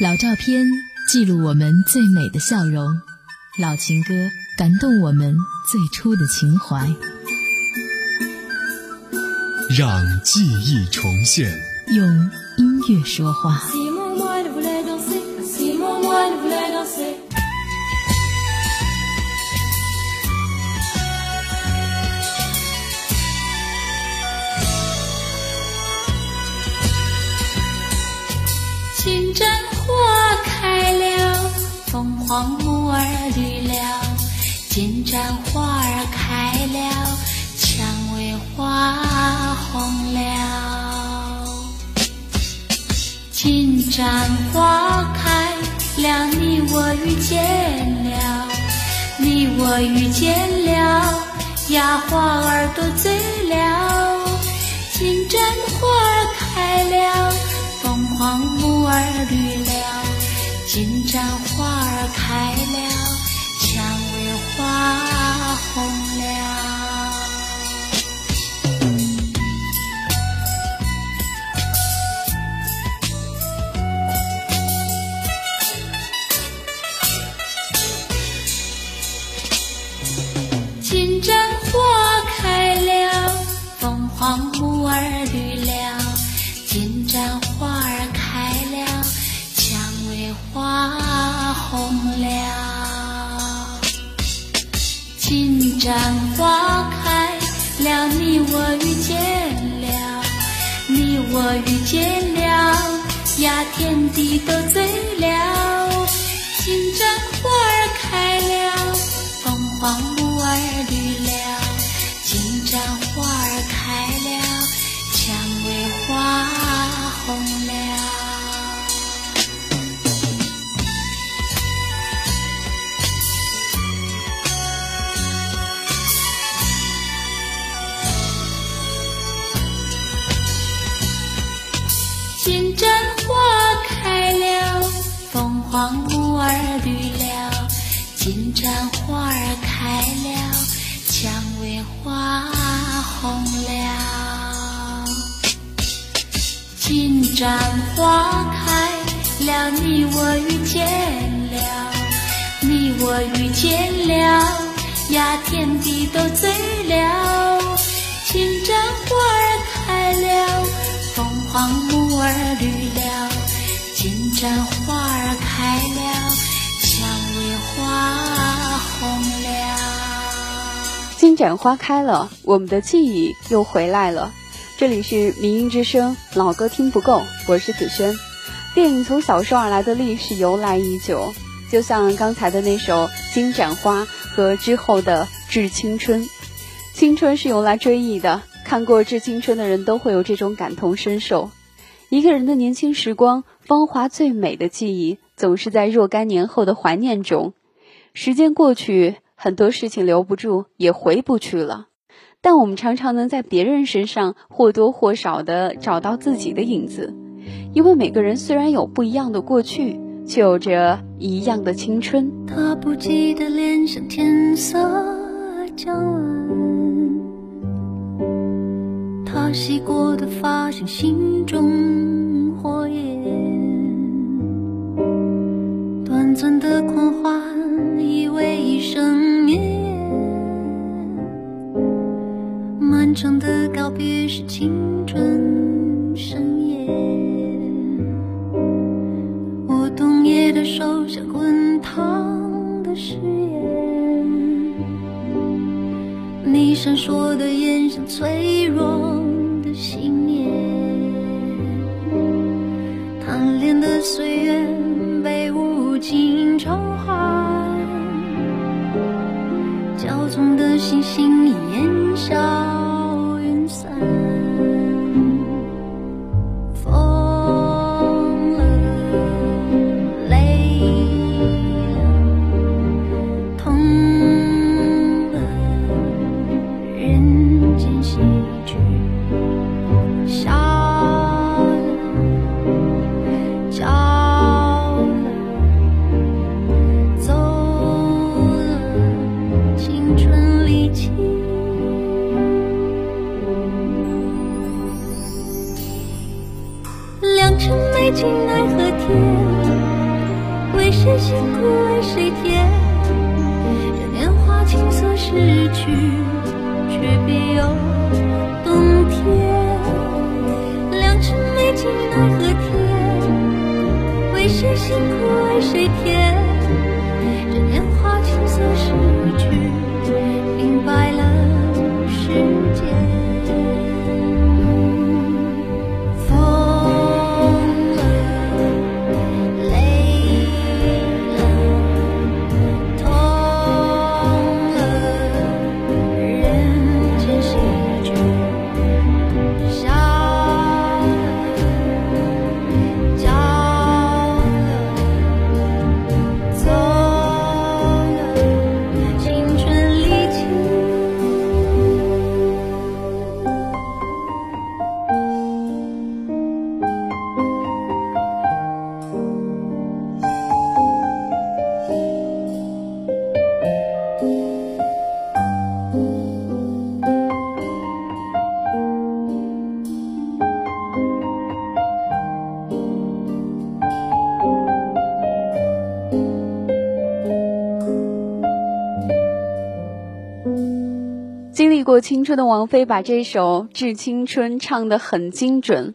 老照片记录我们最美的笑容，老情歌感动我们最初的情怀。让记忆重现，用音乐说话。黄木儿绿了，金盏花儿开了，蔷薇花红了。金盏花开了，你我遇见了，你我遇见了，呀花儿都醉了。金盏花儿开了，凤凰木儿绿了。金盏花儿开了，蔷薇花红了。金盏花开了，凤凰木儿绿了。金盏花开了，你我遇见了，你我遇见了，呀，天地都醉了。金盏花儿开了，凤凰木儿绿凤凰木儿绿了，金盏花儿开了，蔷薇花红了。金盏花开了，你我遇见了，你我遇见了，呀，天地都醉了。金盏花儿开了，凤凰木儿绿了，金盏花儿金盏花开了，我们的记忆又回来了。这里是民音之声，老歌听不够，我是子轩。电影从小说而来的历史由来已久，就像刚才的那首《金盏花》和之后的《致青春》。青春是用来追忆的，看过《致青春》的人都会有这种感同身受。一个人的年轻时光，芳华最美的记忆，总是在若干年后的怀念中。时间过去，很多事情留不住，也回不去了。但我们常常能在别人身上或多或少的找到自己的影子，因为每个人虽然有不一样的过去，却有着一样的青春。他不羁的脸像天色将晚，他洗过的发像心中火焰，短暂的狂欢以为一生绵。漫长的告别是青春盛宴，我冬夜的手像滚烫的誓言，你闪烁的眼像脆弱的信念，贪恋的岁月焦灼的心，星已烟消云散。为谁辛苦为谁甜？过青春的王菲把这首《致青春》唱得很精准。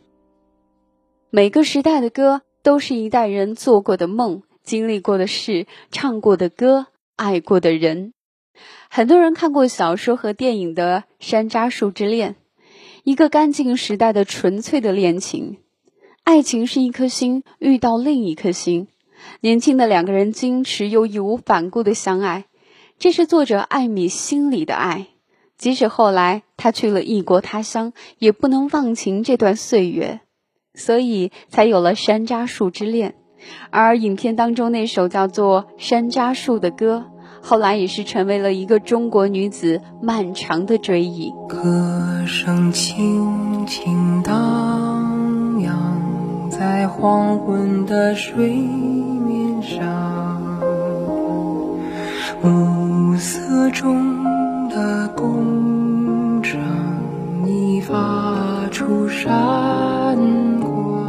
每个时代的歌都是一代人做过的梦、经历过的事、唱过的歌、爱过的人。很多人看过小说和电影的《山楂树之恋》，一个干净时代的纯粹的恋情。爱情是一颗心遇到另一颗心，年轻的两个人矜持又义无反顾的相爱，这是作者艾米心里的爱。即使后来他去了异国他乡，也不能忘情这段岁月，所以才有了《山楂树之恋》。而影片当中那首叫做《山楂树》的歌，后来也是成为了一个中国女子漫长的追忆。歌声轻轻荡漾在黄昏的水面上，暮色中的工厂已发出闪光，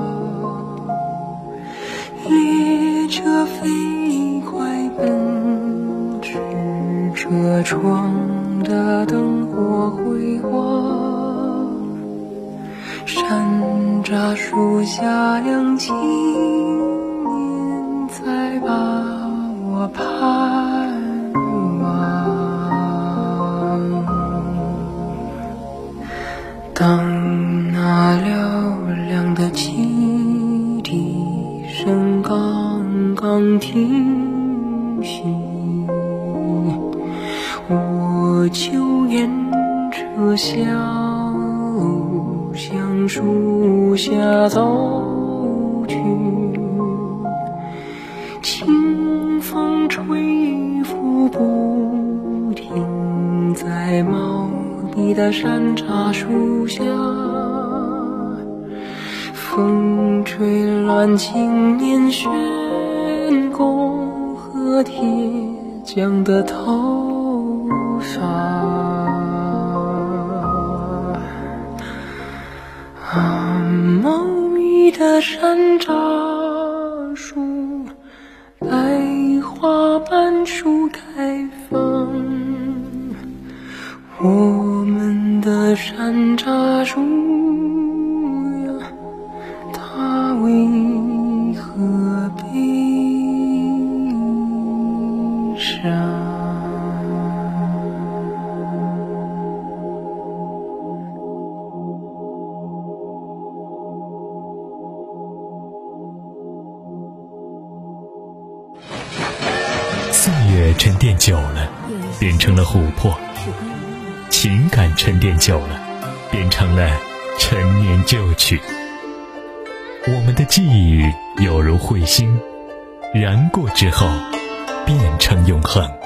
列车飞快奔驰，车窗的灯火辉煌。山楂树下两青刚刚停息，我就沿着小路向树下走去，清风吹拂不停，在茂密的山楂树下，风吹乱青年悬铁匠的头发。啊，茂密的山楂树，百花般树开放。我们的山楂树淀久了，变成了琥珀；情感沉淀久了，变成了陈年旧曲。我们的记忆犹如彗星，燃过之后，变成永恒。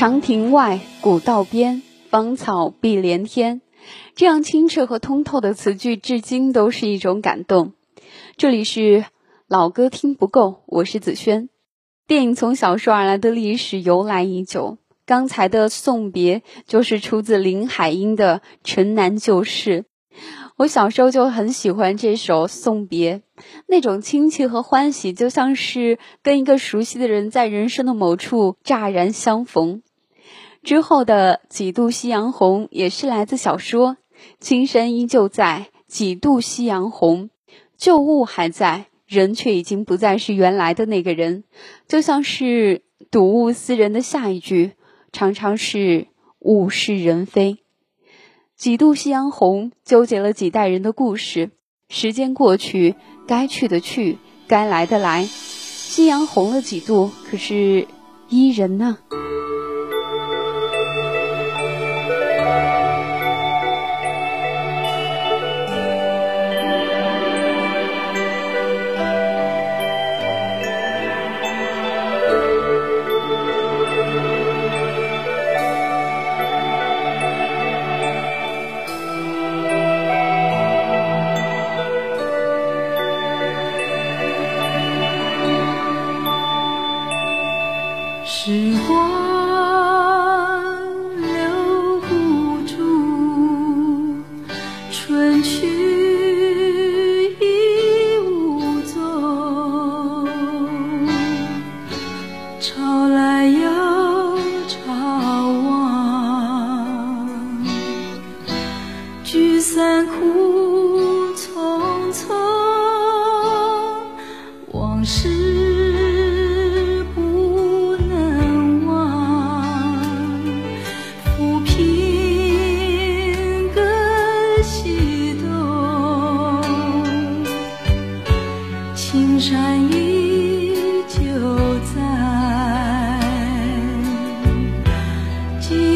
长亭外，古道边，芳草碧连天。这样清澈和通透的词句，至今都是一种感动。这里是老歌听不够，我是子轩。电影从小说而来的历史由来已久。刚才的《送别》就是出自林海音的《城南旧事》。我小时候就很喜欢这首《送别》，那种亲切和欢喜，就像是跟一个熟悉的人在人生的某处乍然相逢。之后的《几度夕阳红》也是来自小说，青山依旧在，几度夕阳红，旧物还在，人却已经不再是原来的那个人，就像是睹物思人的下一句。常常是物是人非，几度夕阳红，纠结了几代人的故事。时间过去，该去的去，该来的来，夕阳红了几度，可是伊人呢？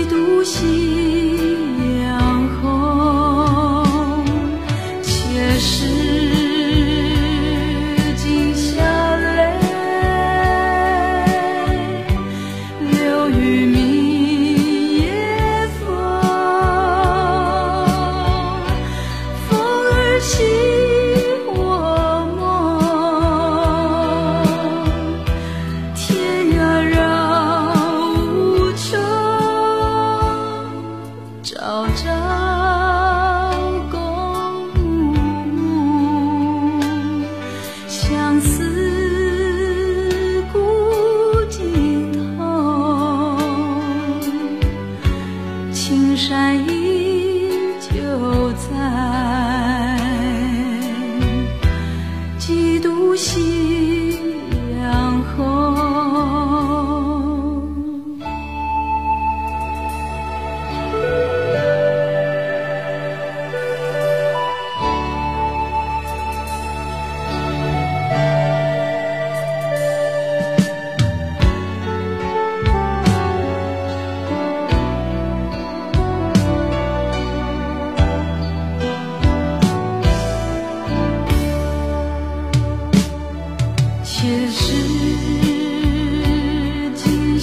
独行。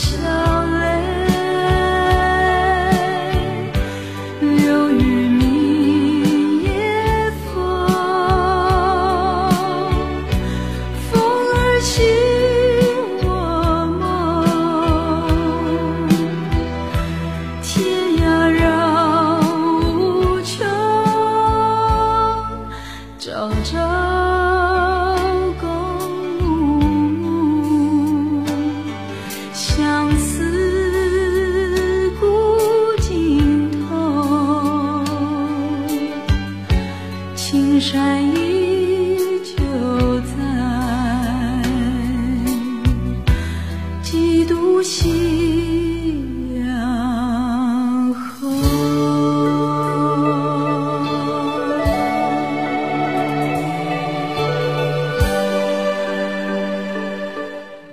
Krishna.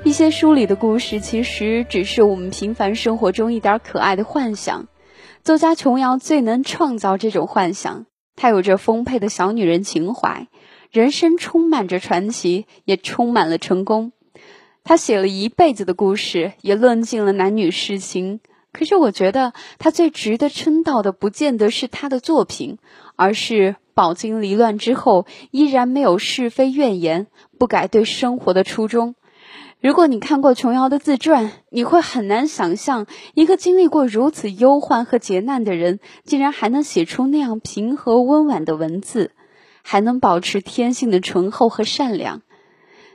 一些书里的故事其实只是我们平凡生活中一点可爱的幻想。作家琼瑶最能创造这种幻想，她有着丰沛的小女人情怀，人生充满着传奇，也充满了成功。他写了一辈子的故事，也论尽了男女事情，可是我觉得他最值得称道的，不见得是他的作品，而是饱经离乱之后，依然没有是非怨言，不改对生活的初衷。如果你看过琼瑶的自传，你会很难想象，一个经历过如此忧患和劫难的人，竟然还能写出那样平和温婉的文字，还能保持天性的醇厚和善良。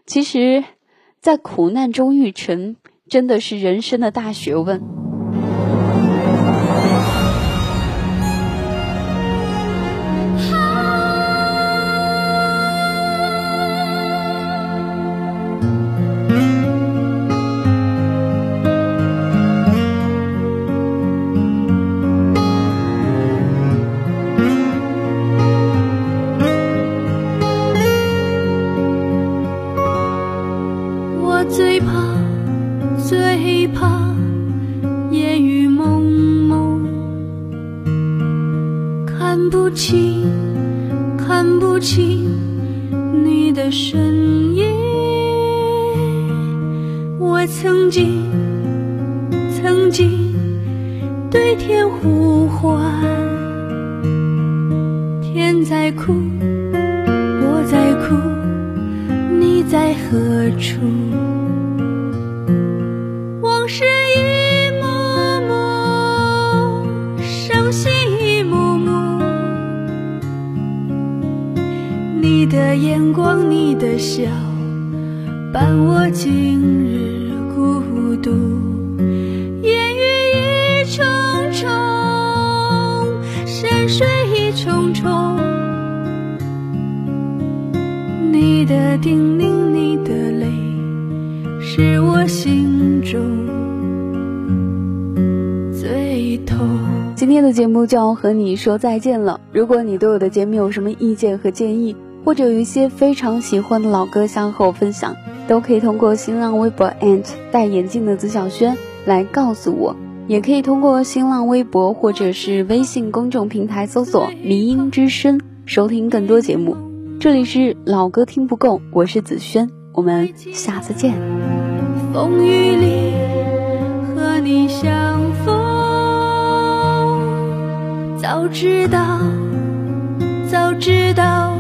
其实，在苦难中育成，真的是人生的大学问。倾你的身的眼光你的笑伴我今日孤独烟雨一重重山水一重重你的叮咛你的泪是我心中最痛。今天的节目就要和你说再见了。如果你对我的节目有什么意见和建议或者有一些非常喜欢的老歌想和我分享，都可以通过新浪微博戴眼镜的紫小轩来告诉我，也可以通过新浪微博或者是微信公众平台搜索“迷音之声”收听更多节目。这里是老歌听不够，我是紫萱，我们下次见。风雨里和你相逢。早知道，早知道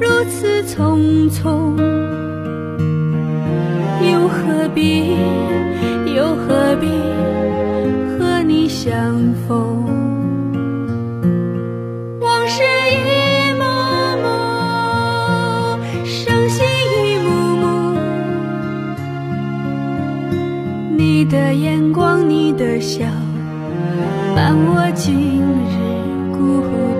如此匆匆，又何必，又何必和你相逢？往事一幕幕，伤心一幕幕，你的眼光，你的笑，伴我今日。孤独